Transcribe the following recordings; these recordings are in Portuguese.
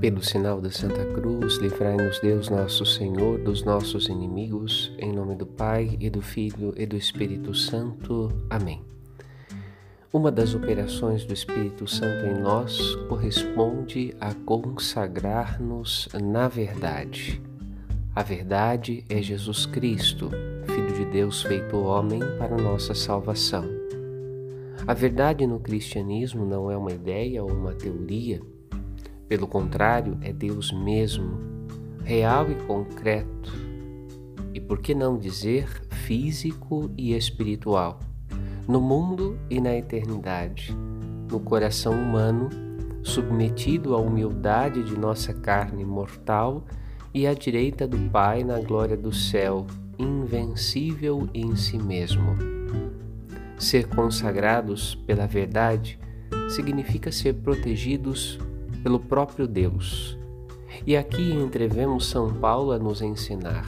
Pelo sinal da Santa Cruz, livrai-nos Deus nosso Senhor dos nossos inimigos, em nome do Pai e do Filho e do Espírito Santo. Amém. Uma das operações do Espírito Santo em nós corresponde a consagrar-nos na verdade. A verdade é Jesus Cristo, Filho de Deus feito homem para nossa salvação. A verdade no cristianismo não é uma ideia ou uma teoria pelo contrário, é Deus mesmo, real e concreto, e por que não dizer físico e espiritual, no mundo e na eternidade, no coração humano, submetido à humildade de nossa carne mortal e à direita do Pai na glória do céu, invencível em si mesmo. Ser consagrados pela verdade significa ser protegidos pelo próprio Deus. E aqui entrevemos São Paulo a nos ensinar: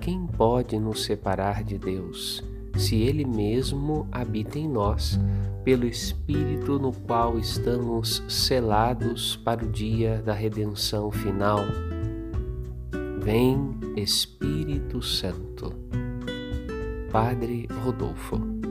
quem pode nos separar de Deus, se Ele mesmo habita em nós, pelo Espírito no qual estamos selados para o dia da redenção final? Vem, Espírito Santo. Padre Rodolfo.